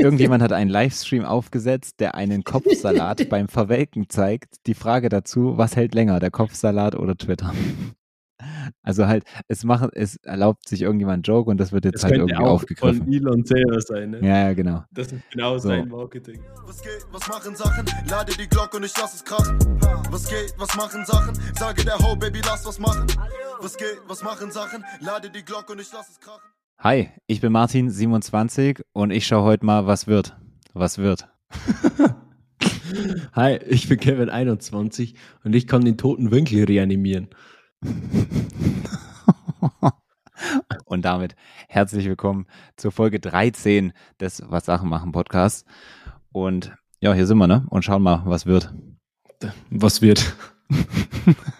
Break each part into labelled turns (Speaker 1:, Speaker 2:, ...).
Speaker 1: irgendjemand hat einen Livestream aufgesetzt, der einen Kopfsalat beim Verwelken zeigt. Die Frage dazu, was hält länger, der Kopfsalat oder Twitter? Also halt, es macht, es erlaubt sich irgendjemand einen Joke und das wird jetzt
Speaker 2: Das
Speaker 1: halt irgendwie
Speaker 2: auch
Speaker 1: aufgegriffen.
Speaker 2: von Elon selber sein, ne?
Speaker 1: Ja, ja, genau.
Speaker 2: Das ist genau
Speaker 1: So.
Speaker 2: sein Marketing.
Speaker 3: Was geht, was machen Sachen? Lade die Glocke und ich lass es krachen. Was geht, was machen Sachen? Sage der Ho, Baby, lass was machen. Was geht, was machen Sachen? Lade die Glocke und ich lass es krachen.
Speaker 1: Hi, ich bin Martin, 27 und ich schaue heute mal, was wird. Was wird.
Speaker 2: Hi, ich bin Kevin 21 und ich kann den toten Winkel reanimieren.
Speaker 1: Und damit herzlich willkommen zur Folge 13 des Was Sachen machen Podcasts. Und ja, hier sind wir, ne? Und schauen mal, was wird.
Speaker 2: Was wird?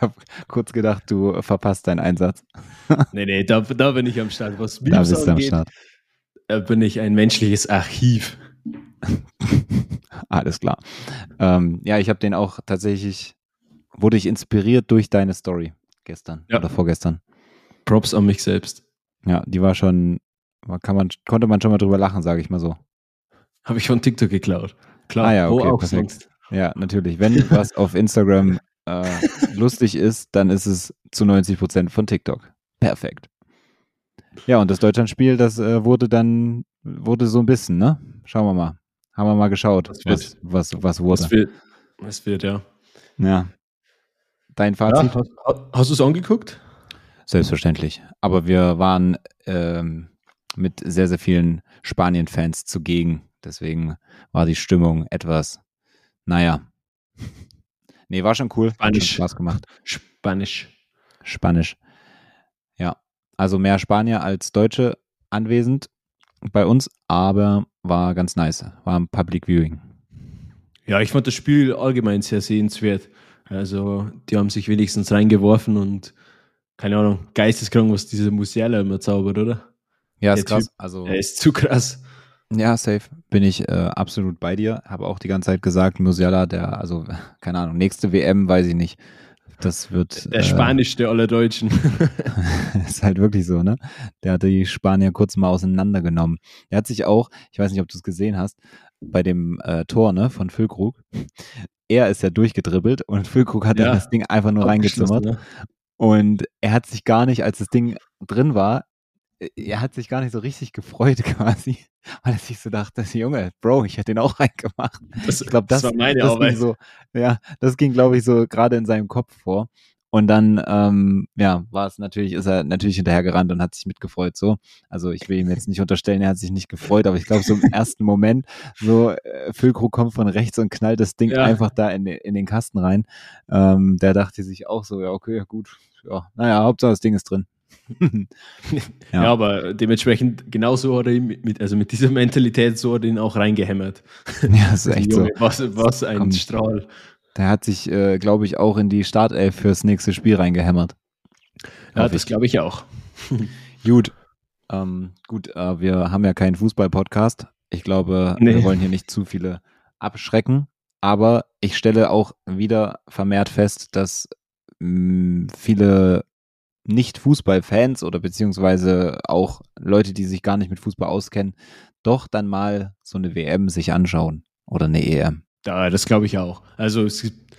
Speaker 1: Ich habe kurz gedacht, du verpasst deinen Einsatz.
Speaker 2: nee, nee, da, da bin ich am Start. Was
Speaker 1: Da bist du am
Speaker 2: angeht,
Speaker 1: Start.
Speaker 2: äh, bin ich ein menschliches Archiv.
Speaker 1: Alles klar. Ähm, ja, ich habe den auch tatsächlich, wurde ich inspiriert durch deine Story gestern
Speaker 2: Ja.
Speaker 1: oder vorgestern.
Speaker 2: Props an mich selbst.
Speaker 1: Ja, die war schon, kann man, konnte man schon mal drüber lachen, sage ich mal so.
Speaker 2: Habe ich von TikTok geklaut. Klar,
Speaker 1: Ah ja,
Speaker 2: wo
Speaker 1: okay,
Speaker 2: auch
Speaker 1: perfekt.
Speaker 2: sonst.
Speaker 1: Ja, natürlich. Wenn was auf Instagram äh, lustig ist, dann ist es zu 90 Prozent von TikTok. Perfekt. Ja, und das Deutschlandspiel, das äh, wurde dann, wurde so ein bisschen, ne? Schauen wir mal. Haben wir mal geschaut,
Speaker 2: Was
Speaker 1: was, was, was wurde.
Speaker 2: Was wird, was wird, ja.
Speaker 1: Ja. Dein
Speaker 2: ja
Speaker 1: Fazit?
Speaker 2: hast hast du es angeguckt?
Speaker 1: Selbstverständlich. Aber wir waren ähm, mit sehr, sehr vielen Spanien-Fans zugegen. Deswegen war die Stimmung etwas, naja. Nee, war schon cool. Hat schon
Speaker 2: Spanisch.
Speaker 1: Spaß gemacht.
Speaker 2: Spanisch.
Speaker 1: Spanisch. Ja. Also mehr Spanier als Deutsche anwesend bei uns, aber war ganz nice. War ein Public Viewing.
Speaker 2: Ja, ich fand das Spiel allgemein sehr sehenswert. Also, die haben sich wenigstens reingeworfen und keine Ahnung, geisteskrank, was dieser Musiala immer zaubert, oder?
Speaker 1: Ja, ist krass.
Speaker 2: Typ,
Speaker 1: Also,
Speaker 2: Er ist zu krass.
Speaker 1: Ja, safe. Bin ich äh, absolut bei dir. Habe auch die ganze Zeit gesagt, Musiala, der, also, keine Ahnung, nächste WM, weiß ich nicht. Das wird.
Speaker 2: Der
Speaker 1: äh,
Speaker 2: Spanischste aller Deutschen.
Speaker 1: ist halt wirklich so, ne? Der hat die Spanier kurz mal auseinandergenommen. Er hat sich auch, ich weiß nicht, ob du es gesehen hast, bei dem äh, Tor, ne, von Füllkrug. Er ist ja durchgedribbelt und Füllkrug hat
Speaker 2: Ja.
Speaker 1: dann das Ding einfach nur reingezimmert.
Speaker 2: Ne?
Speaker 1: Und er hat sich gar nicht, als das Ding drin war, er hat sich gar nicht so richtig gefreut quasi, weil er sich so dachte, Junge, Bro, ich hätte den auch reingemacht.
Speaker 2: Das,
Speaker 1: Ich glaube, das,
Speaker 2: war meine
Speaker 1: das
Speaker 2: Arbeit.
Speaker 1: ging so, ja, das ging, glaube ich, so gerade in seinem Kopf vor. Und dann, ähm, ja, war es natürlich, ist er natürlich hinterhergerannt und hat sich mitgefreut. So, also ich will ihm jetzt nicht unterstellen, er hat sich nicht gefreut, aber ich glaube, so im ersten Moment, so äh, Füllkrug kommt von rechts und knallt das Ding
Speaker 2: Ja.
Speaker 1: einfach da in, den- in den Kasten rein. Ähm, der dachte sich auch so, ja, okay, ja, gut, ja, naja, Hauptsache das Ding ist drin.
Speaker 2: Ja.
Speaker 1: Ja.
Speaker 2: aber dementsprechend genauso hat er ihn mit, also mit dieser Mentalität so hat er ihn auch reingehämmert.
Speaker 1: ja, das ist echt so.
Speaker 2: Junge, Was, was ein
Speaker 1: Kommt.
Speaker 2: Strahl.
Speaker 1: Der hat sich, äh, glaube ich, auch in die Startelf fürs nächste Spiel reingehämmert.
Speaker 2: Ja,
Speaker 1: Hoffe
Speaker 2: das glaube ich auch.
Speaker 1: Gut. Ähm, gut, äh, wir haben ja keinen Fußball-Podcast. Ich glaube, wir
Speaker 2: Nee.
Speaker 1: wollen hier nicht zu viele abschrecken. Aber ich stelle auch wieder vermehrt fest, dass mh, viele Nicht-Fußball-Fans oder beziehungsweise auch Leute, die sich gar nicht mit Fußball auskennen, doch dann mal so eine WM sich anschauen oder eine EM.
Speaker 2: Ja, das glaube ich auch. Also es gibt,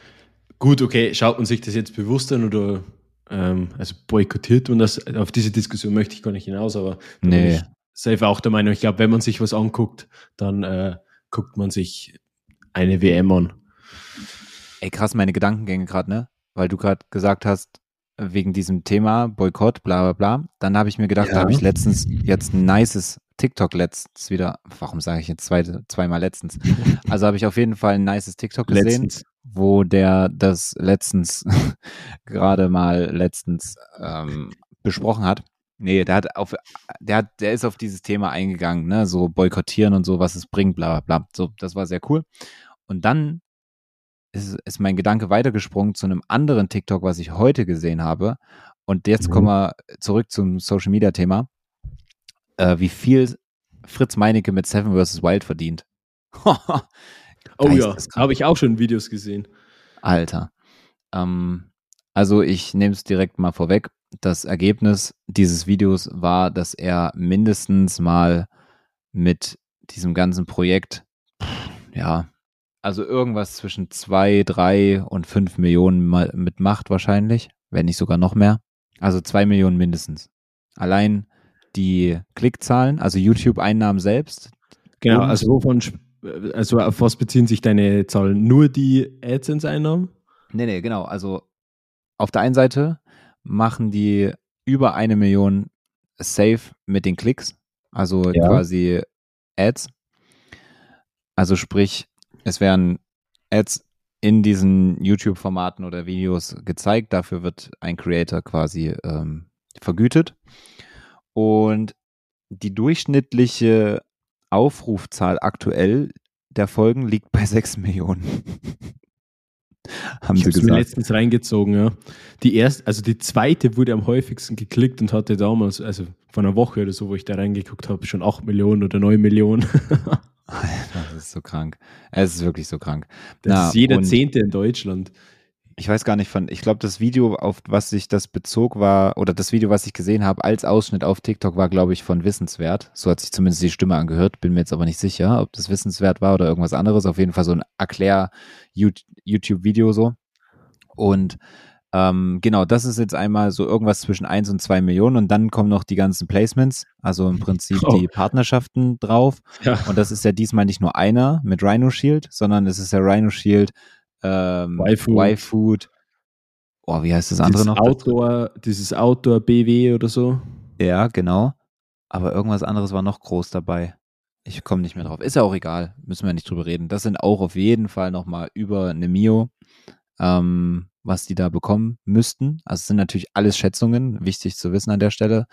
Speaker 2: gut, okay, schaut man sich das jetzt bewusst an oder ähm, also boykottiert und das auf diese Diskussion möchte ich gar nicht hinaus, aber
Speaker 1: Nee.
Speaker 2: ich safe auch der Meinung, ich glaube, wenn man sich was anguckt, dann äh, guckt man sich eine WM an.
Speaker 1: Ey, krass, meine Gedankengänge gerade, ne? Weil du gerade gesagt hast, wegen diesem Thema Boykott, bla bla bla. Dann habe ich mir gedacht,
Speaker 2: Ja.
Speaker 1: da habe ich letztens jetzt ein nices TikTok letztens wieder, warum sage ich jetzt zwei, zweimal letztens? Also habe ich auf jeden Fall ein nices TikTok gesehen,
Speaker 2: Letztens.
Speaker 1: wo der das letztens gerade mal letztens ähm, besprochen hat. Nee, der hat auf, der hat, der ist auf dieses Thema eingegangen, ne, so boykottieren und so, was es bringt, bla bla bla. So, das war sehr cool. Und dann ist, ist mein Gedanke weitergesprungen zu einem anderen TikTok, was ich heute gesehen habe. Und jetzt
Speaker 2: Mhm.
Speaker 1: kommen wir zurück zum Social Media Thema. Äh, wie viel Fritz Meinecke mit Seven vs. Wild verdient.
Speaker 2: Oh ja,
Speaker 1: Geisteskrank.
Speaker 2: habe ich auch schon Videos gesehen.
Speaker 1: Alter. Ähm, also ich nehme es direkt mal vorweg. Das Ergebnis dieses Videos war, dass er mindestens mal mit diesem ganzen Projekt, ja, also irgendwas zwischen zwei, drei und fünf Millionen mal mitmacht wahrscheinlich, wenn nicht sogar noch mehr. Also zwei Millionen mindestens. Allein die Klickzahlen, also YouTube-Einnahmen selbst.
Speaker 2: Genau, also wovon, also auf was beziehen sich deine Zahlen? Nur die AdSense-Einnahmen?
Speaker 1: Nee, nee, genau. Also auf der einen Seite machen die über eine Million safe mit den Klicks, also
Speaker 2: Ja.
Speaker 1: quasi Ads. Also sprich, es werden Ads in diesen YouTube-Formaten oder Videos gezeigt. Dafür wird ein Creator quasi ähm, vergütet. Und die durchschnittliche Aufrufzahl aktuell der Folgen liegt bei 6 Millionen. Haben
Speaker 2: ich
Speaker 1: sie
Speaker 2: habe mir
Speaker 1: gesagt.
Speaker 2: letztens reingezogen, ja. Die erste, also die zweite wurde am häufigsten geklickt und hatte damals, also vor einer Woche oder so, wo ich da reingeguckt habe, schon 8 Millionen oder 9 Millionen.
Speaker 1: Das ist so krank. Es ist wirklich so krank.
Speaker 2: Das
Speaker 1: Na,
Speaker 2: ist jeder Zehnte in Deutschland.
Speaker 1: Ich weiß gar nicht von, ich glaube, das Video, auf was sich das bezog, war, oder das Video, was ich gesehen habe, als Ausschnitt auf TikTok, war, glaube ich, von Wissenswert. So hat sich zumindest die Stimme angehört. Bin mir jetzt aber nicht sicher, ob das Wissenswert war oder irgendwas anderes. Auf jeden Fall so ein Erklär-YouTube-Video so. Und ähm, genau, das ist jetzt einmal so irgendwas zwischen 1 und 2 Millionen und dann kommen noch die ganzen Placements, also im Prinzip
Speaker 2: Oh.
Speaker 1: die Partnerschaften drauf.
Speaker 2: Ja.
Speaker 1: Und das ist ja diesmal nicht nur einer mit Rhino Shield, sondern es ist ja Rhino Shield, ähm,
Speaker 2: Y-Food.
Speaker 1: Y-Food. Oh, wie heißt das andere
Speaker 2: dieses
Speaker 1: noch?
Speaker 2: Outdoor, dieses Outdoor BW oder so.
Speaker 1: Ja, genau. Aber irgendwas anderes war noch groß dabei. Ich komme nicht mehr drauf. Ist ja auch egal. Müssen wir nicht drüber reden. Das sind auch auf jeden Fall nochmal über eine Mio, ähm, was die da bekommen müssten. Also es sind natürlich alles Schätzungen. Wichtig zu wissen an der Stelle.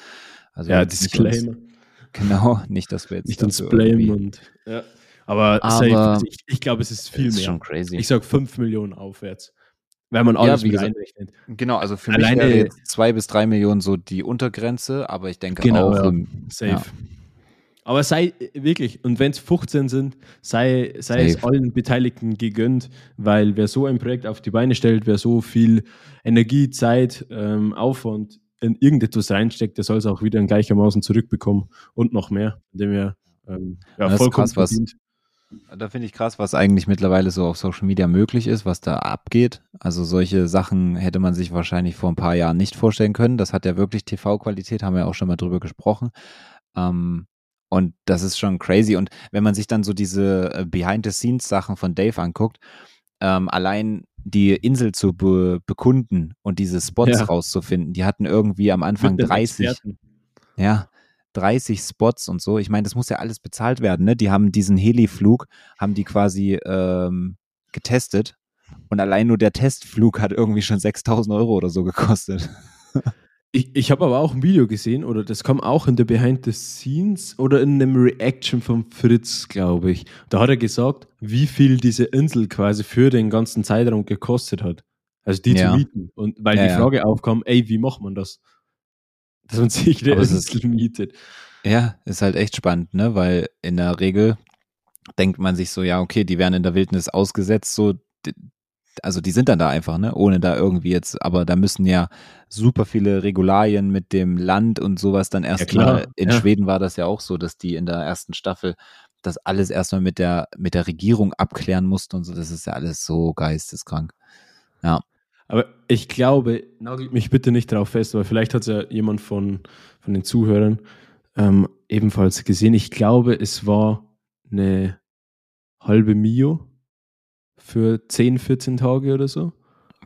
Speaker 1: Also
Speaker 2: Ja, Disclaimer.
Speaker 1: Genau, nicht, dass wir jetzt
Speaker 2: Nicht uns blamen und. Ja. Aber,
Speaker 1: Aber-
Speaker 2: safe, ich, ich glaube, es ist viel
Speaker 1: ist
Speaker 2: mehr.
Speaker 1: schon crazy.
Speaker 2: Ich sage 5 Millionen aufwärts. Wenn man
Speaker 1: Ja,
Speaker 2: alles
Speaker 1: wie
Speaker 2: wieder
Speaker 1: gesagt,
Speaker 2: einrechnet.
Speaker 1: Genau, also für
Speaker 2: Alleine-
Speaker 1: mich wäre jetzt zwei bis drei Millionen so die Untergrenze, aber ich denke
Speaker 2: Genau,
Speaker 1: auch,
Speaker 2: ja.
Speaker 1: im-
Speaker 2: Safe.
Speaker 1: Ja.
Speaker 2: Aber sei wirklich, und wenn es 15 sind, sei, sei es allen Beteiligten gegönnt, weil wer so ein Projekt auf die Beine stellt, wer so viel Energie, Zeit, ähm, Aufwand in irgendetwas reinsteckt, der soll es auch wieder in gleichermaßen zurückbekommen und noch mehr, indem er ähm, ja,
Speaker 1: Das ist
Speaker 2: vollkommen
Speaker 1: krass, was-. Da finde ich krass, was eigentlich mittlerweile so auf Social Media möglich ist, was da abgeht. Also solche Sachen hätte man sich wahrscheinlich vor ein paar Jahren nicht vorstellen können. Das hat ja wirklich TV-Qualität, haben wir auch schon mal drüber gesprochen. Ähm, und das ist schon crazy. Und wenn man sich dann so diese äh, Behind-the-Scenes-Sachen von Dave anguckt, ähm, allein die Insel zu be bekunden und diese Spots
Speaker 2: Ja.
Speaker 1: rauszufinden, die hatten irgendwie am Anfang
Speaker 2: Mit den
Speaker 1: 30,
Speaker 2: Experten.
Speaker 1: ja, 30 Spots und so. Ich meine, das muss ja alles bezahlt werden. Ne? Die haben diesen Heli-Flug, haben die quasi ähm, getestet. Und allein nur der Testflug hat irgendwie schon 6000 Euro oder so gekostet.
Speaker 2: Ich, ich habe aber auch ein Video gesehen, oder das kam auch in der Behind the Scenes oder in einem Reaction von Fritz, glaube ich. Da hat er gesagt, wie viel diese Insel quasi für den ganzen Zeitraum gekostet hat. Also die
Speaker 1: Ja.
Speaker 2: zu mieten. Und weil
Speaker 1: Ja,
Speaker 2: die
Speaker 1: ja.
Speaker 2: Frage aufkam, ey, wie macht man das? Dass man sich
Speaker 1: ist-
Speaker 2: Insel mietet.
Speaker 1: Ja, ist halt echt spannend, ne? Weil in der Regel denkt man sich so, ja, okay, die werden in der Wildnis ausgesetzt, so, also die sind dann da einfach, ne? Ohne da irgendwie jetzt, aber da müssen ja super viele Regularien mit dem Land und sowas dann erstmal.
Speaker 2: klar,
Speaker 1: in
Speaker 2: ja.
Speaker 1: Schweden war das ja auch so, dass die in der ersten Staffel das alles erstmal mit der, mit der Regierung abklären mussten und so. Das ist ja alles so geisteskrank.
Speaker 2: Aber ich glaube, nagelt mich bitte nicht darauf fest, weil vielleicht hat es ja jemand von, von den Zuhörern ähm, ebenfalls gesehen. Ich glaube, es war eine halbe Mio für 10, 14 Tage oder so.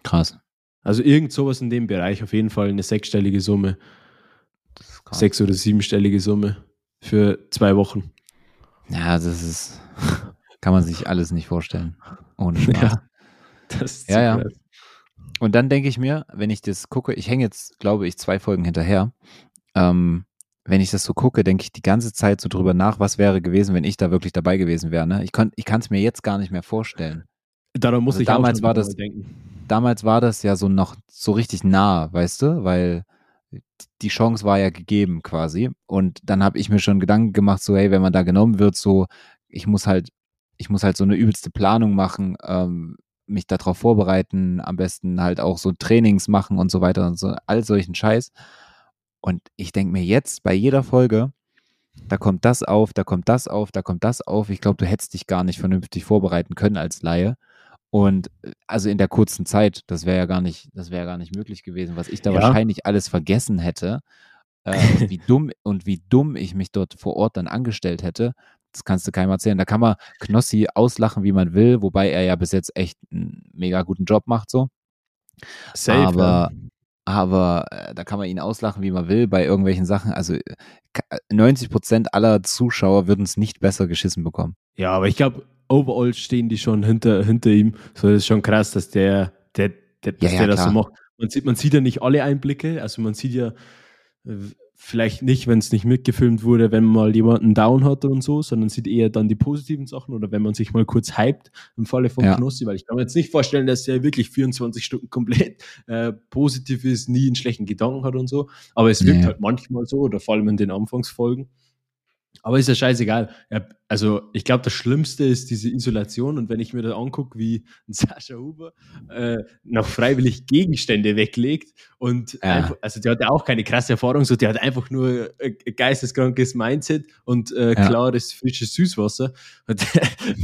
Speaker 1: Krass.
Speaker 2: Also irgend sowas in dem Bereich, auf jeden Fall eine sechsstellige Summe, sechs- oder siebenstellige Summe für zwei Wochen.
Speaker 1: Ja, das ist, kann man sich alles nicht vorstellen. Ohne Spaß.
Speaker 2: Das ist
Speaker 1: Ja, ja.
Speaker 2: krass.
Speaker 1: Und dann denke ich mir, wenn ich das gucke, ich hänge jetzt, glaube ich, zwei Folgen hinterher. Ähm, wenn ich das so gucke, denke ich die ganze Zeit so drüber nach, was wäre gewesen, wenn ich da wirklich dabei gewesen wäre. Ne? Ich, ich kann es mir jetzt gar nicht mehr vorstellen.
Speaker 2: Daran muss
Speaker 1: Also
Speaker 2: ich
Speaker 1: damals
Speaker 2: auch
Speaker 1: war das-
Speaker 2: denken.
Speaker 1: Damals war das ja so noch so richtig nah, weißt du, weil die Chance war ja gegeben quasi. Und dann habe ich mir schon Gedanken gemacht, so, hey, wenn man da genommen wird, so, ich muss halt, ich muss halt so eine übelste Planung machen, ähm, mich darauf vorbereiten, am besten halt auch so Trainings machen und so weiter und so, all solchen Scheiß. Und ich denke mir jetzt bei jeder Folge, da kommt das auf, da kommt das auf, da kommt das auf. Ich glaube, du hättest dich gar nicht vernünftig vorbereiten können als Laie. Und also in der kurzen Zeit, das wäre ja gar nicht, das wäre ja gar nicht möglich gewesen, was ich da
Speaker 2: Ja.
Speaker 1: wahrscheinlich alles vergessen hätte. Äh, wie dumm und wie dumm ich mich dort vor Ort dann angestellt hätte, das kannst du keinem erzählen. Da kann man Knossi auslachen, wie man will, wobei er ja bis jetzt echt einen mega guten Job macht, so.
Speaker 2: Safe,
Speaker 1: aber,
Speaker 2: ja.
Speaker 1: aber äh, da kann man ihn auslachen, wie man will, bei irgendwelchen Sachen. Also äh, ka- 90 Prozent aller Zuschauer würden es nicht besser geschissen bekommen.
Speaker 2: Ja, aber ich glaube, overall stehen die schon hinter, hinter ihm. So, das ist schon krass, dass der, der, der, dass
Speaker 1: Ja, ja,
Speaker 2: der das so macht. Man sieht, man sieht ja nicht alle Einblicke. Also man sieht ja äh, vielleicht nicht, wenn es nicht mitgefilmt wurde, wenn man mal jemanden down hat und so, sondern sieht eher dann die positiven Sachen oder wenn man sich mal kurz hypt im Falle von
Speaker 1: Ja.
Speaker 2: Knossi, weil ich kann mir jetzt nicht vorstellen, dass der wirklich 24 Stunden komplett äh, positiv ist, nie einen schlechten Gedanken hat und so. Aber es wirkt
Speaker 1: Nee.
Speaker 2: halt manchmal so oder vor allem in den Anfangsfolgen. Aber ist ja scheißegal. Also ich glaube, das Schlimmste ist diese Isolation. Und wenn ich mir da angucke, wie ein Sascha Huber äh, noch freiwillig Gegenstände weglegt und
Speaker 1: Ja.
Speaker 2: einfach, also der hat ja auch keine krasse Erfahrung, so der hat einfach nur ein geisteskrankes Mindset und äh,
Speaker 1: Ja.
Speaker 2: klares, frisches Süßwasser. Und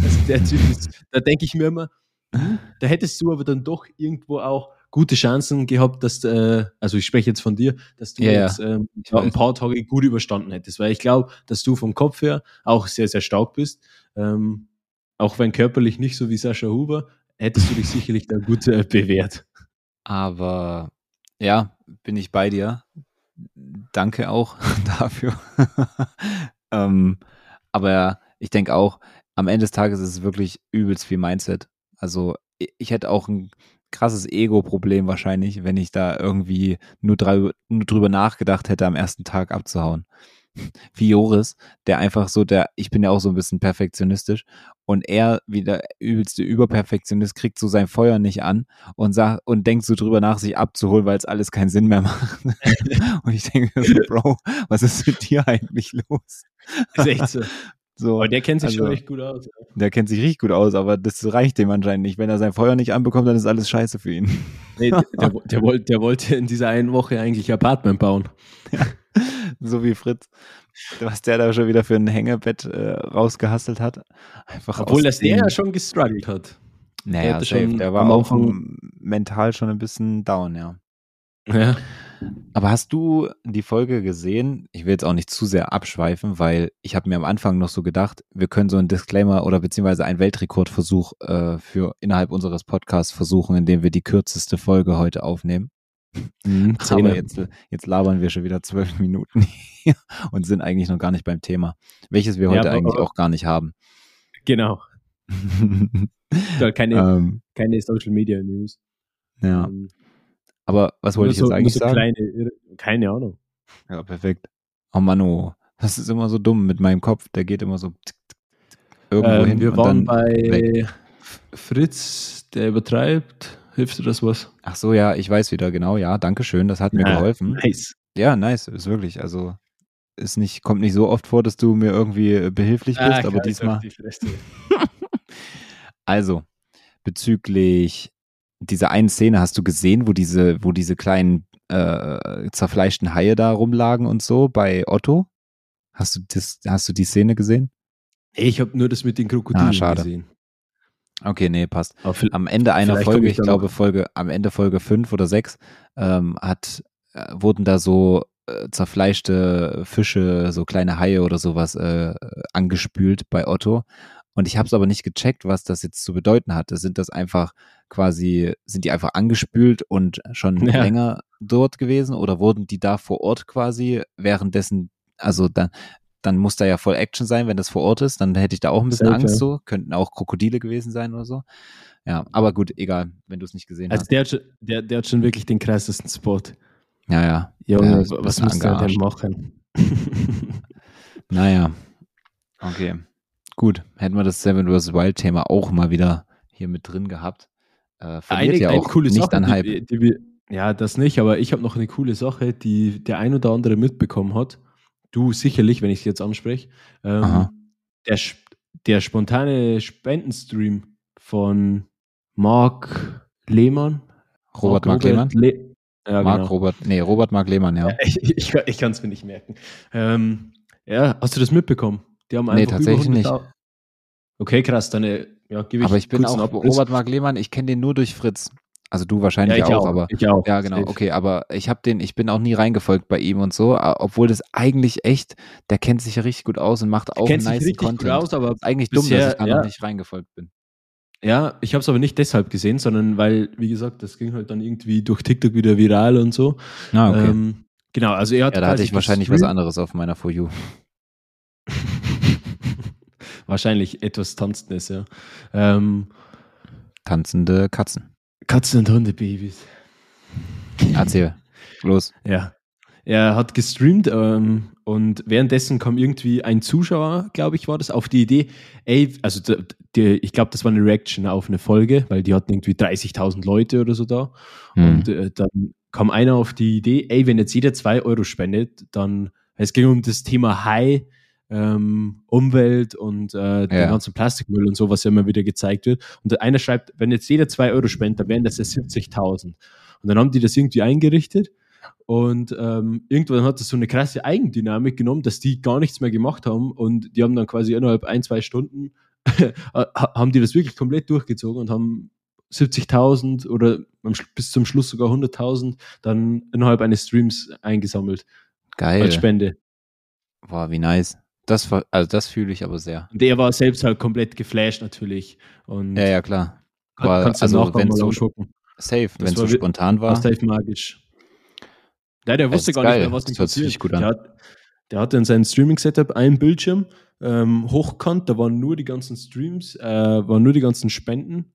Speaker 2: also der Typ ist, da denke ich mir immer, hm, da hättest du aber dann doch irgendwo auch gute Chancen gehabt, dass, äh, also ich spreche jetzt von dir, dass du
Speaker 1: Ja,
Speaker 2: jetzt ähm, ein paar Tage gut überstanden hättest, weil ich glaube, dass du vom Kopf her auch sehr, sehr stark bist. Ähm, auch wenn körperlich nicht so wie Sascha Huber, hättest du dich sicherlich da gut äh, bewährt.
Speaker 1: Aber ja, bin ich bei dir. Danke auch dafür. ähm, aber ich denke auch, am Ende des Tages ist es wirklich übelst viel Mindset. Also ich hätte auch ein krasses Ego-Problem wahrscheinlich, wenn ich da irgendwie nur, drei, nur drüber nachgedacht hätte, am ersten Tag abzuhauen. Wie Joris, der einfach so, der, ich bin ja auch so ein bisschen perfektionistisch und er, wie der übelste Überperfektionist, kriegt so sein Feuer nicht an und sagt und denkt so drüber nach, sich abzuholen, weil es alles keinen Sinn mehr macht. und ich denke so, Bro, was ist mit dir eigentlich los?
Speaker 2: Ist echt so.
Speaker 1: So,
Speaker 2: Aber der kennt sich
Speaker 1: also,
Speaker 2: schon echt gut aus.
Speaker 1: Der kennt sich richtig gut aus, aber das reicht dem anscheinend nicht. Wenn er sein Feuer nicht anbekommt, dann ist alles scheiße für ihn.
Speaker 2: Nee, der, der, der, wollte, der wollte in dieser einen Woche eigentlich Apartment bauen.
Speaker 1: so wie Fritz. Was der da schon wieder für ein Hängebett äh, rausgehasselt hat. Einfach
Speaker 2: Obwohl das der ja schon gestruggelt hat.
Speaker 1: Naja,
Speaker 2: hatte
Speaker 1: safe. der war auch mental schon ein bisschen down, ja.
Speaker 2: Ja.
Speaker 1: Aber hast du die Folge gesehen? Ich will jetzt auch nicht zu sehr abschweifen, weil ich habe mir am Anfang noch so gedacht, wir können so einen Disclaimer oder beziehungsweise einen Weltrekordversuch äh, für innerhalb unseres Podcasts versuchen, indem wir die kürzeste Folge heute aufnehmen.
Speaker 2: Mhm,
Speaker 1: Aber jetzt, jetzt labern wir schon wieder zwölf Minuten hier und sind eigentlich noch gar nicht beim Thema, welches wir
Speaker 2: Ja,
Speaker 1: heute
Speaker 2: aber-
Speaker 1: eigentlich auch gar nicht haben.
Speaker 2: Genau. Ja, Keine,
Speaker 1: ähm,
Speaker 2: keine Social Media News.
Speaker 1: ja,
Speaker 2: Ähm,
Speaker 1: aber was wollte ich
Speaker 2: so,
Speaker 1: jetzt eigentlich
Speaker 2: nur so
Speaker 1: sagen?
Speaker 2: Kleine, keine Ahnung.
Speaker 1: Ja, perfekt. Oh Mann, oh. Das ist immer so dumm mit meinem Kopf. Der geht immer so tick, tick, irgendwo hin.
Speaker 2: Ähm, wir
Speaker 1: und
Speaker 2: waren bei
Speaker 1: weg.
Speaker 2: Fritz, der übertreibt. Hilft dir das was?
Speaker 1: Ach so, ja, ich weiß wieder, genau. Ja, danke schön. Das hat mir
Speaker 2: Ja,
Speaker 1: geholfen.
Speaker 2: Nice.
Speaker 1: Ja, nice. Ist wirklich. Also, ist nicht, kommt nicht so oft vor, dass du mir irgendwie äh, behilflich bist,
Speaker 2: Ah,
Speaker 1: aber diesmal.
Speaker 2: die.
Speaker 1: Also, bezüglich dieser einen Szene hast du gesehen, wo diese, wo diese kleinen äh, zerfleischten Haie da rumlagen und so bei Otto? Hast du das, hast du die Szene gesehen?
Speaker 2: Ich habe nur das mit den Krokodilen
Speaker 1: Ah, schade.
Speaker 2: gesehen.
Speaker 1: Okay, nee, passt. Am Ende einer Folge,
Speaker 2: ich
Speaker 1: ich glaube. Folge, am Ende Folge 5 oder 6, ähm, hat, äh, wurden da so äh, zerfleischte Fische, so kleine Haie oder sowas äh, angespült bei Otto. Und ich habe es aber nicht gecheckt, was das jetzt zu bedeuten hatte. Sind das einfach quasi, sind die einfach angespült und schon
Speaker 2: Ja.
Speaker 1: länger dort gewesen oder wurden die da vor Ort quasi währenddessen, also dann, dann muss da ja voll Action sein, wenn das vor Ort ist, dann hätte ich da auch ein bisschen
Speaker 2: Safe,
Speaker 1: Angst so, könnten auch Krokodile gewesen sein oder so. Ja, aber gut, egal, wenn du es nicht gesehen
Speaker 2: Also
Speaker 1: hast.
Speaker 2: der hat, schon, der, der hat schon wirklich den krassesten Spot.
Speaker 1: Ja, ja.
Speaker 2: Junge,
Speaker 1: Ja,
Speaker 2: was muss der denn machen?
Speaker 1: Naja. Okay. Gut. Hätten wir das Seven vs. Wild Thema auch mal wieder hier mit drin gehabt. Äh, verliert ja auch nicht an Hype.
Speaker 2: Die, die, wir- ja, das nicht, aber ich habe noch eine coole Sache, die der ein oder andere mitbekommen hat. Du sicherlich, wenn ich es jetzt anspreche. Ähm, der, der spontane Spendenstream von Marc Lehmann.
Speaker 1: Robert Mark Lehmann?
Speaker 2: Le ja,
Speaker 1: Mark
Speaker 2: genau.
Speaker 1: Robert, nee, Robert Mark Lehmann, ja.
Speaker 2: Ich, ich, ich kann es mir nicht merken. Ähm, Ja, hast du das mitbekommen? Die haben
Speaker 1: Nee,
Speaker 2: einfach
Speaker 1: tatsächlich
Speaker 2: über
Speaker 1: nicht.
Speaker 2: 100.000 Okay, krass, dann äh, ja, gebe ich
Speaker 1: Aber ich bin auch
Speaker 2: Abriss.
Speaker 1: Robert Mark Lehmann, ich kenne den nur durch Fritz. Also du wahrscheinlich
Speaker 2: ja,
Speaker 1: auch,
Speaker 2: auch,
Speaker 1: aber
Speaker 2: ich auch.
Speaker 1: ja, genau, okay, aber ich habe den, ich bin auch nie reingefolgt bei ihm und so, obwohl das eigentlich echt, der kennt sich ja richtig gut aus und macht auch nice
Speaker 2: richtig
Speaker 1: Content.
Speaker 2: gut aus, aber
Speaker 1: eigentlich dumm,
Speaker 2: bisher,
Speaker 1: dass ich da
Speaker 2: ja.
Speaker 1: noch nicht reingefolgt bin.
Speaker 2: Ja, ich habe es aber nicht deshalb gesehen, sondern weil, wie gesagt, das ging halt dann irgendwie durch TikTok wieder viral und so.
Speaker 1: Ah, okay.
Speaker 2: Ähm, genau, also er hat
Speaker 1: ja, da hatte ich wahrscheinlich was anderes auf meiner For You.
Speaker 2: wahrscheinlich etwas Tanzendes, ja. Ähm,
Speaker 1: Tanzende Katzen.
Speaker 2: Katzen und Hundebabys.
Speaker 1: Erzähl. Los.
Speaker 2: Ja. Er hat gestreamt ähm, und währenddessen kam irgendwie ein Zuschauer, glaube ich, war das, auf die Idee, ey, also d- die, ich glaube, das war eine Reaction auf eine Folge, weil die hatten irgendwie 30.000 Leute oder so da.
Speaker 1: Hm.
Speaker 2: Und äh, dann kam einer auf die Idee, ey, wenn jetzt jeder zwei Euro spendet, dann, es ging um das Thema High, ähm, Umwelt und äh, den
Speaker 1: Ja.
Speaker 2: ganzen Plastikmüll und so, was ja immer wieder gezeigt wird. Und einer schreibt, wenn jetzt jeder zwei Euro spendet, dann wären das ja 70.000. Und dann haben die das irgendwie eingerichtet und ähm, irgendwann hat das so eine krasse Eigendynamik genommen, dass die gar nichts mehr gemacht haben und die haben dann quasi innerhalb ein, zwei Stunden ha- haben die das wirklich komplett durchgezogen und haben 70.000 oder bis zum Schluss sogar 100.000 dann innerhalb eines Streams eingesammelt
Speaker 1: Geil.
Speaker 2: als Spende.
Speaker 1: Boah, wie nice. Das war, also das fühle ich aber sehr.
Speaker 2: Und er war selbst halt komplett geflasht natürlich. Und
Speaker 1: Ja, ja, klar. aber
Speaker 2: kannst du
Speaker 1: also, wenn
Speaker 2: mal
Speaker 1: so-
Speaker 2: angucken.
Speaker 1: Safe, wenn es so
Speaker 2: war
Speaker 1: spontan
Speaker 2: War
Speaker 1: war.
Speaker 2: safe magisch. Ja, der wusste gar
Speaker 1: geil.
Speaker 2: nicht mehr, was
Speaker 1: Das hört sich
Speaker 2: passiert.
Speaker 1: richtig gut an.
Speaker 2: Der, hat, der hatte in seinem Streaming-Setup einen Bildschirm ähm, hochkant, da waren nur die ganzen Streams, äh, waren nur die ganzen Spenden.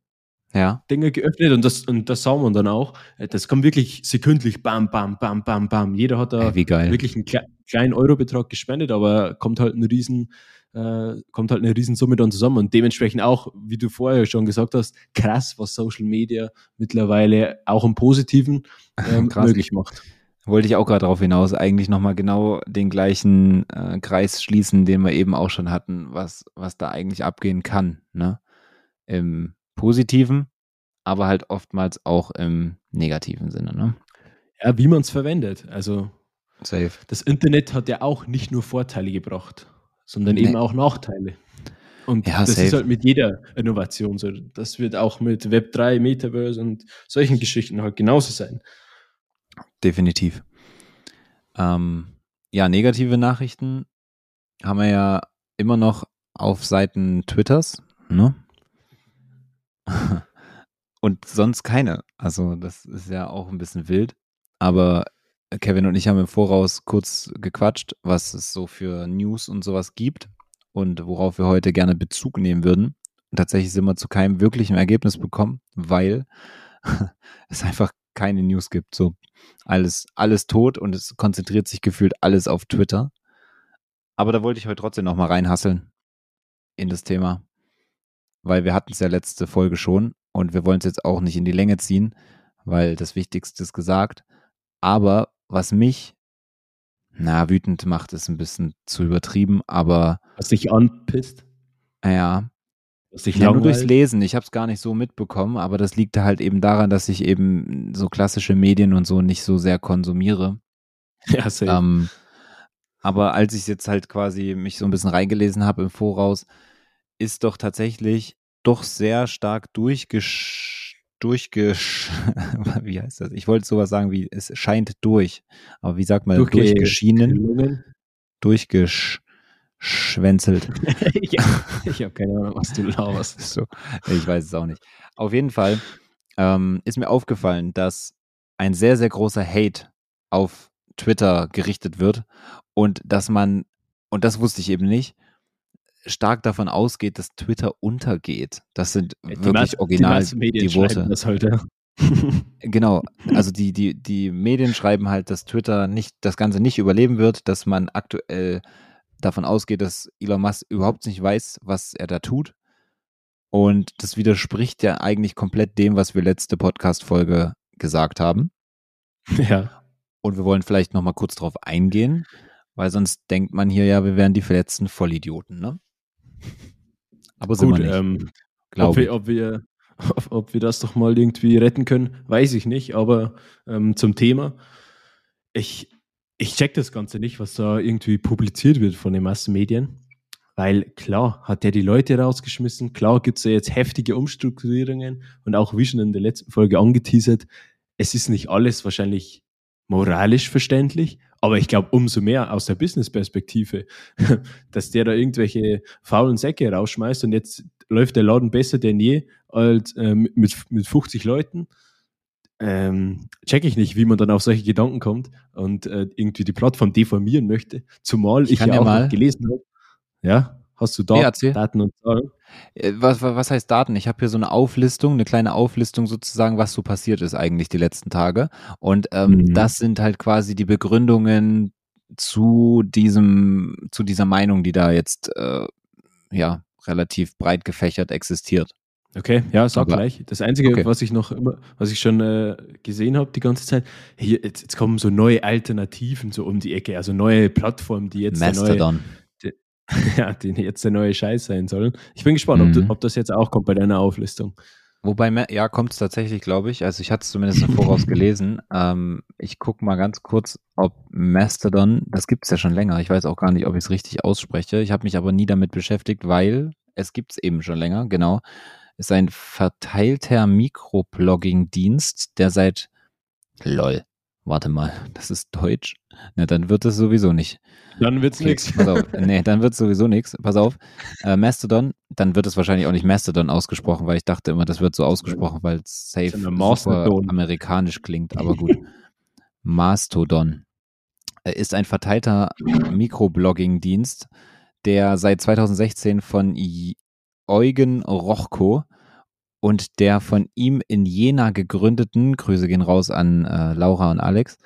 Speaker 1: Ja.
Speaker 2: Dinge geöffnet und das, und das sah man dann auch. Äh, Das kam wirklich sekündlich, bam, bam, bam, bam, bam. Jeder hat da
Speaker 1: Ey,
Speaker 2: wirklich einen kle kleinen Eurobetrag gespendet, aber kommt halt ein riesen, äh, kommt halt eine Riesensumme dann zusammen und dementsprechend auch, wie du vorher schon gesagt hast, krass, was Social Media mittlerweile auch im Positiven ähm, möglich macht.
Speaker 1: Wollte ich auch gerade darauf hinaus, eigentlich nochmal genau den gleichen äh, Kreis schließen, den wir eben auch schon hatten, was, was da eigentlich abgehen kann. Ne? Im positiven, aber halt oftmals auch im negativen Sinne. Ne?
Speaker 2: Ja, wie man es verwendet. Also
Speaker 1: Safe.
Speaker 2: das Internet hat ja auch nicht nur Vorteile gebracht, sondern
Speaker 1: Nee.
Speaker 2: eben auch Nachteile. Und
Speaker 1: Ja,
Speaker 2: das
Speaker 1: safe.
Speaker 2: ist halt mit jeder Innovation so. Das wird auch mit Web3, Metaverse und solchen Geschichten halt genauso sein.
Speaker 1: Definitiv. Ähm, ja, negative Nachrichten haben wir ja immer noch auf Seiten Twitters, ne? Und sonst keine. Also, das ist ja auch ein bisschen wild. Aber Kevin und ich haben im Voraus kurz gequatscht, was es so für News und sowas gibt und worauf wir heute gerne Bezug nehmen würden. Und tatsächlich sind wir zu keinem wirklichen Ergebnis bekommen, weil es einfach keine News gibt. So alles, alles tot und es konzentriert sich gefühlt alles auf Twitter. Aber da wollte ich heute trotzdem nochmal reinhasseln in das Thema, weil wir hatten es ja letzte Folge schon und wir wollen es jetzt auch nicht in die Länge ziehen, weil das Wichtigste ist gesagt. Aber was mich, na, wütend macht, ist ein bisschen zu übertrieben, aber
Speaker 2: Was dich anpisst,
Speaker 1: ja,
Speaker 2: was dich
Speaker 1: ja, nur durchs. Lesen. Ich habe es gar nicht so mitbekommen, aber das liegt halt eben daran, dass ich eben so klassische Medien und so nicht so sehr konsumiere.
Speaker 2: Ja, safe.
Speaker 1: Ähm, aber als ich jetzt halt quasi mich so ein bisschen reingelesen habe im Voraus, ist doch tatsächlich doch sehr stark durchgesch durchgesch wie heißt das? Ich wollte sowas sagen wie es scheint durch, aber wie sagt man
Speaker 2: Durchge-
Speaker 1: durchgeschienen,
Speaker 2: gelungen.
Speaker 1: durchgeschwänzelt.
Speaker 2: ich ich habe keine Ahnung, was du laberst.
Speaker 1: so, ich weiß es auch nicht. Auf jeden Fall ähm, ist mir aufgefallen, dass ein sehr, sehr großer Hate auf Twitter gerichtet wird und dass man, und das wusste ich eben nicht, stark davon ausgeht, dass Twitter untergeht. Das sind
Speaker 2: Die
Speaker 1: wirklich original
Speaker 2: die
Speaker 1: die Worte.
Speaker 2: schreiben das halt, ja.
Speaker 1: Genau, also die, die, die Medien schreiben halt, dass Twitter nicht, das Ganze nicht überleben wird, dass man aktuell davon ausgeht, dass Elon Musk überhaupt nicht weiß, was er da tut. Und das widerspricht ja eigentlich komplett dem, was wir letzte Podcast-Folge gesagt haben.
Speaker 2: ja.
Speaker 1: Und wir wollen vielleicht nochmal kurz drauf eingehen, weil sonst denkt man hier ja, wir wären die verletzten Vollidioten, ne? Aber sind
Speaker 2: Gut,
Speaker 1: wir nicht,
Speaker 2: ähm, ob, wir, ob, wir, ob, ob wir das doch mal irgendwie retten können, weiß ich nicht. Aber ähm, zum Thema, ich, ich check das Ganze nicht, was da irgendwie publiziert wird von den Massenmedien. Weil klar hat der die Leute rausgeschmissen, klar gibt es ja jetzt heftige Umstrukturierungen und auch wie schon in der letzten Folge angeteasert, es ist nicht alles wahrscheinlich moralisch verständlich, aber ich glaube umso mehr aus der Business-Perspektive, dass der da irgendwelche faulen Säcke rausschmeißt und jetzt läuft der Laden besser denn je als äh, mit, mit 50 Leuten. Ähm, check ich nicht, wie man dann auf solche Gedanken kommt und äh, irgendwie die Plattform deformieren möchte. Zumal ich, ich ja auch mal gelesen habe, ja, hast du dort
Speaker 1: nee, Daten und Zahlen? Äh, was, was heißt Daten? Ich habe hier so eine Auflistung, eine kleine Auflistung sozusagen, was so passiert ist eigentlich die letzten Tage. Und ähm, mhm. das sind halt quasi die Begründungen zu diesem, zu dieser Meinung, die da jetzt äh, ja relativ breit gefächert existiert.
Speaker 2: Okay, ja, sag Aber, gleich. Das Einzige, okay. was ich noch immer, was ich schon äh, gesehen habe die ganze Zeit, hier, jetzt, jetzt, kommen so neue Alternativen so um die Ecke, also neue Plattformen, die jetzt
Speaker 1: Mastodon.
Speaker 2: Neue, ja, die jetzt der neue Scheiß sein sollen. Ich bin gespannt, mhm. ob, ob, das jetzt auch kommt bei deiner Auflistung.
Speaker 1: Wobei, ja, kommt es tatsächlich, glaube ich. Also ich hatte es zumindest im Voraus gelesen. Ähm, ich gucke mal ganz kurz, ob Mastodon, das gibt es ja schon länger. Ich weiß auch gar nicht, ob ich es richtig ausspreche. Ich habe mich aber nie damit beschäftigt, weil es gibt es eben schon länger, genau. Ist ein verteilter Mikroblogging-Dienst, der seit lol, warte mal, das ist Deutsch. Na, dann wird es sowieso nicht.
Speaker 2: Dann wird's okay, nichts.
Speaker 1: Pass auf. Nee, dann wird's sowieso nichts. Pass auf. Äh, Mastodon, dann wird es wahrscheinlich auch nicht Mastodon ausgesprochen, weil ich dachte immer, das wird so ausgesprochen, weil es safe amerikanisch klingt, aber gut. Mastodon äh, ist ein verteilter Mikroblogging-Dienst, der seit 2016 von Eugen Rochko und der von ihm in Jena gegründeten, Grüße gehen raus an äh, Laura und Alex,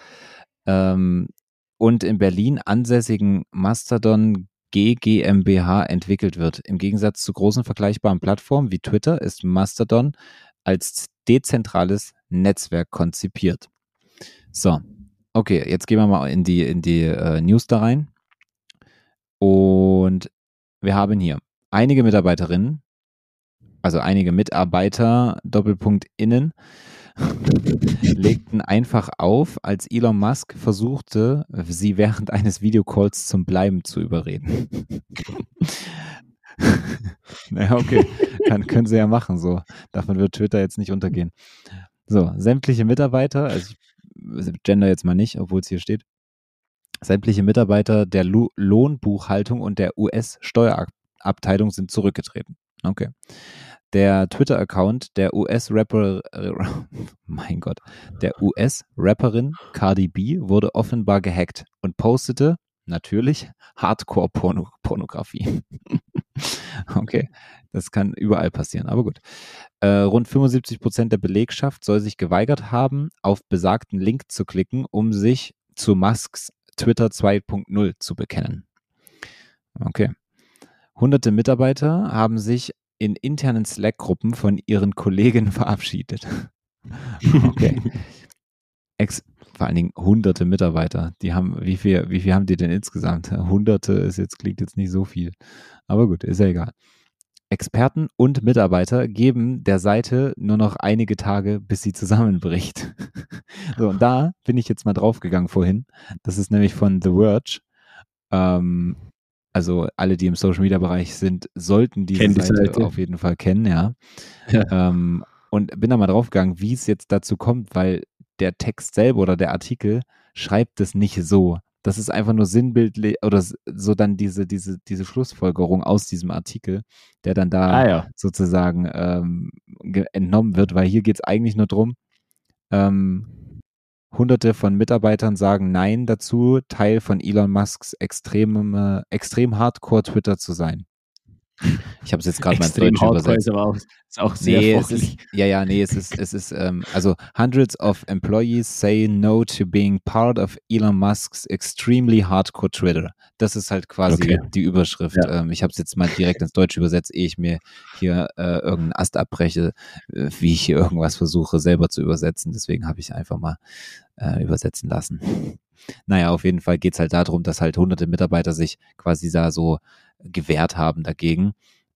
Speaker 1: ähm, und in Berlin ansässigen Mastodon GmbH entwickelt wird. Im Gegensatz zu großen vergleichbaren Plattformen wie Twitter ist Mastodon als dezentrales Netzwerk konzipiert. So, okay, jetzt gehen wir mal in die, in die äh, News da rein. Und wir haben hier einige Mitarbeiterinnen, also einige Mitarbeiter, Doppelpunkt innen, legten einfach auf, als Elon Musk versuchte, sie während eines Videocalls zum Bleiben zu überreden. naja, okay, Kann, können sie ja machen, so. Davon wird Twitter jetzt nicht untergehen. So, sämtliche Mitarbeiter, also ich gender jetzt mal nicht, obwohl es hier steht, sämtliche Mitarbeiter der Lo Lohnbuchhaltung und der US-Steuerabteilung sind zurückgetreten. Okay. Der Twitter-Account der US-Rapper, mein Gott, der US-Rapperin Cardi B wurde offenbar gehackt und postete natürlich Hardcore-Pornografie. okay, das kann überall passieren, aber gut. Äh, rund 75 Prozent der Belegschaft soll sich geweigert haben, auf besagten Link zu klicken, um sich zu Musks Twitter 2.0 zu bekennen. Okay. Hunderte Mitarbeiter haben sich in internen Slack-Gruppen von ihren Kollegen verabschiedet. okay. Ex vor allen Dingen hunderte Mitarbeiter. Die haben, wie viel, wie viel haben die denn insgesamt? Hunderte ist jetzt, klingt jetzt nicht so viel. Aber gut, ist ja egal. Experten und Mitarbeiter geben der Seite nur noch einige Tage, bis sie zusammenbricht. so, und da bin ich jetzt mal draufgegangen vorhin. Das ist nämlich von The Verge. Ähm, also alle, die im Social Media Bereich sind, sollten diese die Seite, Seite, auf jeden Fall kennen, ja. ja. Ähm, und bin da mal draufgegangen, wie es jetzt dazu kommt, weil der Text selber oder der Artikel schreibt es nicht so. Das ist einfach nur sinnbildlich oder so dann diese, diese, diese Schlussfolgerung aus diesem Artikel, der dann da ah, ja. sozusagen ähm, entnommen wird, weil hier geht es eigentlich nur darum, ähm, Hunderte von Mitarbeitern sagen Nein dazu, Teil von Elon Musks extrem, extrem Hardcore-Twitter zu sein. Ich habe es jetzt gerade mal ins Deutsche übersetzt. Ist aber auch, ist auch sehr nee, es ist, Ja, ja, nee, es ist, es ist, ähm, also hundreds of employees say no to being part of Elon Musks extremely hardcore Twitter. Das ist halt quasi okay. die Überschrift. Ja. Ähm, ich habe es jetzt mal direkt ins Deutsche übersetzt, ehe ich mir hier äh, irgendeinen Ast abbreche, äh, wie ich hier irgendwas versuche selber zu übersetzen. Deswegen habe ich einfach mal äh, übersetzen lassen. Naja, auf jeden Fall geht es halt darum, dass halt hunderte Mitarbeiter sich quasi da so gewehrt haben dagegen.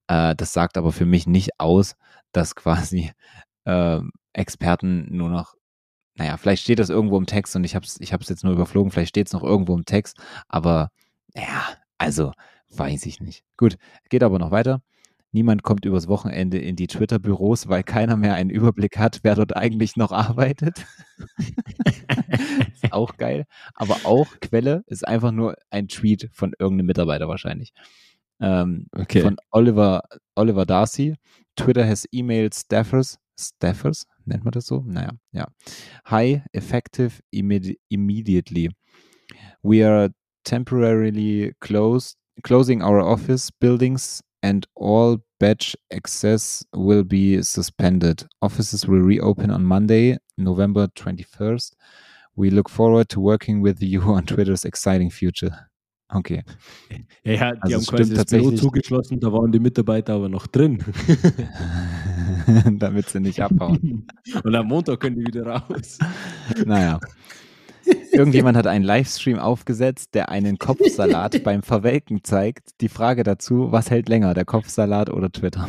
Speaker 1: Äh, das sagt aber für mich nicht aus, dass quasi äh, Experten nur noch, naja, vielleicht steht das irgendwo im Text und ich habe es ich hab's jetzt nur überflogen, vielleicht steht es noch irgendwo im Text, aber ja, also weiß ich nicht. Gut, geht aber noch weiter. Niemand kommt übers Wochenende in die Twitter-Büros, weil keiner mehr einen Überblick hat, wer dort eigentlich noch arbeitet. ist auch geil. Aber auch Quelle ist einfach nur ein Tweet von irgendeinem Mitarbeiter wahrscheinlich. Ähm,
Speaker 2: Okay.
Speaker 1: Von Oliver, Oliver Darcy. Twitter has emailed staffers. Staffers? Nennt man das so? Naja, ja. Hi, effective immedi immediately. We are temporarily closed, closing our office buildings and all batch access will be suspended. Offices will reopen on Monday, November 21st. We look forward to working with you on Twitter's exciting future. Okay.
Speaker 2: Ja, ja, die
Speaker 1: Also
Speaker 2: haben quasi das Büro zugeschlossen, da waren die Mitarbeiter aber noch drin.
Speaker 1: Damit sie nicht abhauen.
Speaker 2: Und am Montag können die wieder raus.
Speaker 1: Naja. Irgendjemand hat einen Livestream aufgesetzt, der einen Kopfsalat beim Verwelken zeigt. Die Frage dazu, was hält länger, der Kopfsalat oder Twitter?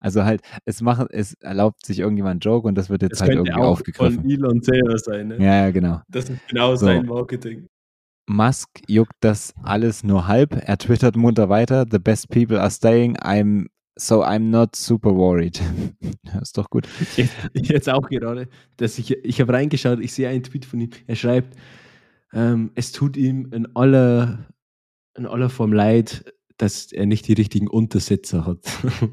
Speaker 1: Also halt, es macht, es erlaubt sich irgendjemand einen Joke und das wird jetzt
Speaker 2: Das
Speaker 1: halt irgendwie
Speaker 2: auch
Speaker 1: aufgegriffen.
Speaker 2: von Elon selber sein. Ne?
Speaker 1: Ja, ja, genau.
Speaker 2: Das ist genau
Speaker 1: So.
Speaker 2: sein Marketing.
Speaker 1: Musk juckt das alles nur halb. Er twittert munter weiter. The best people are staying. I'm so I'm not super worried. Das ist doch gut.
Speaker 2: Ich, jetzt auch gerade, dass ich, ich habe reingeschaut, ich sehe einen Tweet von ihm. Er schreibt, ähm, es tut ihm in aller, in aller Form leid, dass er nicht die richtigen Untersetzer hat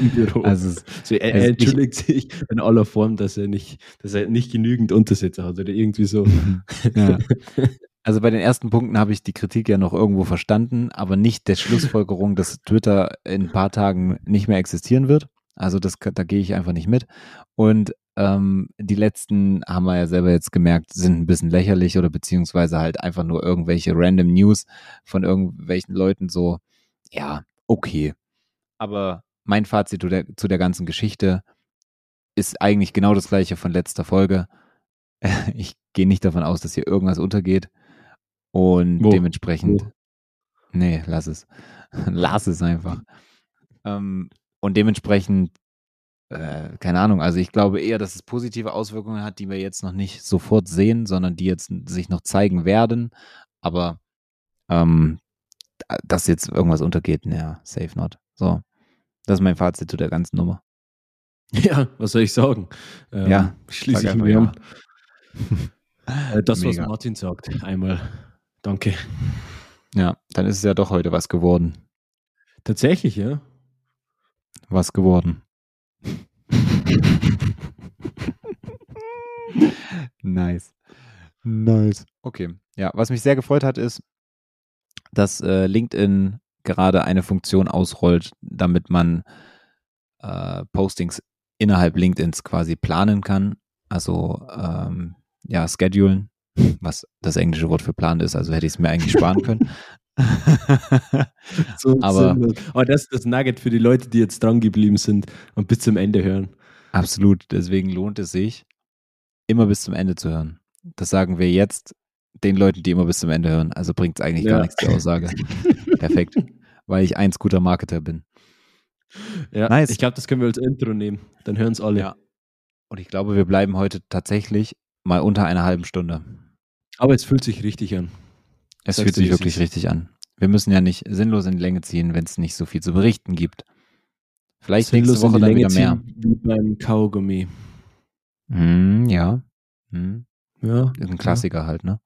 Speaker 2: im Büro.
Speaker 1: Also es-
Speaker 2: so, er,
Speaker 1: also
Speaker 2: er
Speaker 1: ich-
Speaker 2: entschuldigt sich in aller Form, dass er nicht, dass er nicht genügend Untersetzer hat oder irgendwie so.
Speaker 1: ja. Also bei den ersten Punkten habe ich die Kritik ja noch irgendwo verstanden, aber nicht der Schlussfolgerung, dass Twitter in ein paar Tagen nicht mehr existieren wird. Also das, da gehe ich einfach nicht mit. Und ähm, die letzten haben wir ja selber jetzt gemerkt, sind ein bisschen lächerlich oder beziehungsweise halt einfach nur irgendwelche random News von irgendwelchen Leuten so, ja, okay. Aber mein Fazit zu der, zu der ganzen Geschichte ist eigentlich genau das gleiche von letzter Folge. Ich gehe nicht davon aus, dass hier irgendwas untergeht. Und
Speaker 2: Wo?
Speaker 1: dementsprechend.
Speaker 2: Wo?
Speaker 1: Nee, lass es. lass es einfach. Ähm, und dementsprechend, äh, keine Ahnung, also ich glaube eher, dass es positive Auswirkungen hat, die wir jetzt noch nicht sofort sehen, sondern die jetzt sich noch zeigen werden. Aber ähm, dass jetzt irgendwas untergeht, naja, safe not. So. Das ist mein Fazit zu der ganzen Nummer.
Speaker 2: Ja, was soll ich sagen? Ähm,
Speaker 1: Ja,
Speaker 2: schließe
Speaker 1: sag
Speaker 2: ich mir
Speaker 1: ja.
Speaker 2: an. Äh, das,
Speaker 1: Mega.
Speaker 2: was Martin sagt, einmal. Danke.
Speaker 1: Ja, dann ist es ja doch heute was geworden.
Speaker 2: Tatsächlich, ja.
Speaker 1: Was geworden. nice. Nice. Okay. Ja, was mich sehr gefreut hat, ist, dass äh, LinkedIn gerade eine Funktion ausrollt, damit man äh, Postings innerhalb LinkedIns quasi planen kann. Also ähm, ja, schedulen, was das englische Wort für planen ist, also hätte ich es mir eigentlich sparen können.
Speaker 2: So
Speaker 1: Aber-.
Speaker 2: Aber das ist das Nugget für die Leute, die jetzt dran geblieben sind und bis zum Ende hören.
Speaker 1: Absolut. Deswegen lohnt es sich, immer bis zum Ende zu hören. Das sagen wir jetzt den Leuten, die immer bis zum Ende hören. Also bringt es eigentlich gar
Speaker 2: Ja.
Speaker 1: nichts, die Aussage. Perfekt. Weil ich ein guter Marketer bin.
Speaker 2: Ja,
Speaker 1: Nice.
Speaker 2: Ich glaube, das können wir als Intro nehmen. Dann hören es alle.
Speaker 1: Ja. Und ich glaube, wir bleiben heute tatsächlich mal unter einer halben Stunde.
Speaker 2: Aber es fühlt sich richtig an.
Speaker 1: Es
Speaker 2: Sagst
Speaker 1: fühlt sich wirklich
Speaker 2: ist.
Speaker 1: richtig an. Wir müssen ja nicht sinnlos in die Länge ziehen, wenn es nicht so viel zu berichten gibt. Vielleicht
Speaker 2: Sinnlos
Speaker 1: nächste
Speaker 2: in
Speaker 1: Woche dann wieder mehr.
Speaker 2: Wie beim Kaugummi.
Speaker 1: Hm, ja. Hm.
Speaker 2: Ja.
Speaker 1: Ist ein Klassiker halt, ne?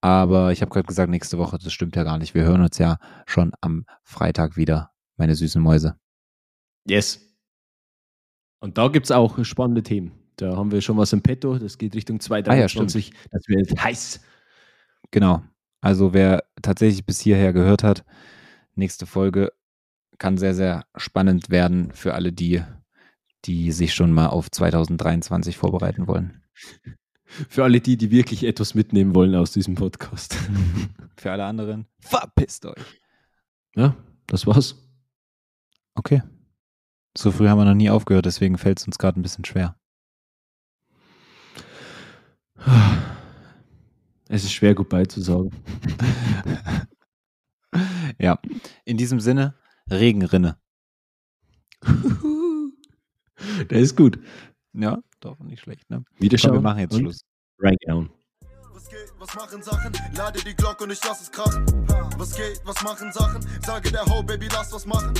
Speaker 1: Aber ich habe gerade gesagt, nächste Woche, das stimmt ja gar nicht. Wir hören uns ja schon am Freitag wieder, meine süßen Mäuse.
Speaker 2: Yes. Und da gibt es auch spannende Themen. Da haben wir schon was im Petto. Das geht Richtung
Speaker 1: Ah ja,
Speaker 2: 2023. das wird heiß.
Speaker 1: Genau. Also wer tatsächlich bis hierher gehört hat, nächste Folge kann sehr, sehr spannend werden für alle die, die sich schon mal auf 2023 vorbereiten wollen.
Speaker 2: Für alle die, die wirklich etwas mitnehmen wollen aus diesem Podcast.
Speaker 1: Für alle anderen, verpisst euch.
Speaker 2: Ja, das war's.
Speaker 1: Okay. So früh haben wir noch nie aufgehört, deswegen fällt es uns gerade ein bisschen schwer.
Speaker 2: Es ist schwer, Goodbye zu sagen.
Speaker 1: ja. In diesem Sinne, Regenrinne.
Speaker 2: Der ist gut.
Speaker 1: Ja, doch, nicht schlecht, ne?
Speaker 2: Wieder
Speaker 1: Komm, wir machen jetzt Schluss.
Speaker 2: Reingehauen.
Speaker 3: Was geht, was machen Sachen? Lade die Glocke und ich lass es krachen. Was geht, was machen Sachen? Sage der Ho, Baby, lass was machen.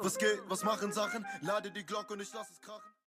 Speaker 3: Was geht, was machen Sachen? Lade die Glocke und ich lass es krachen.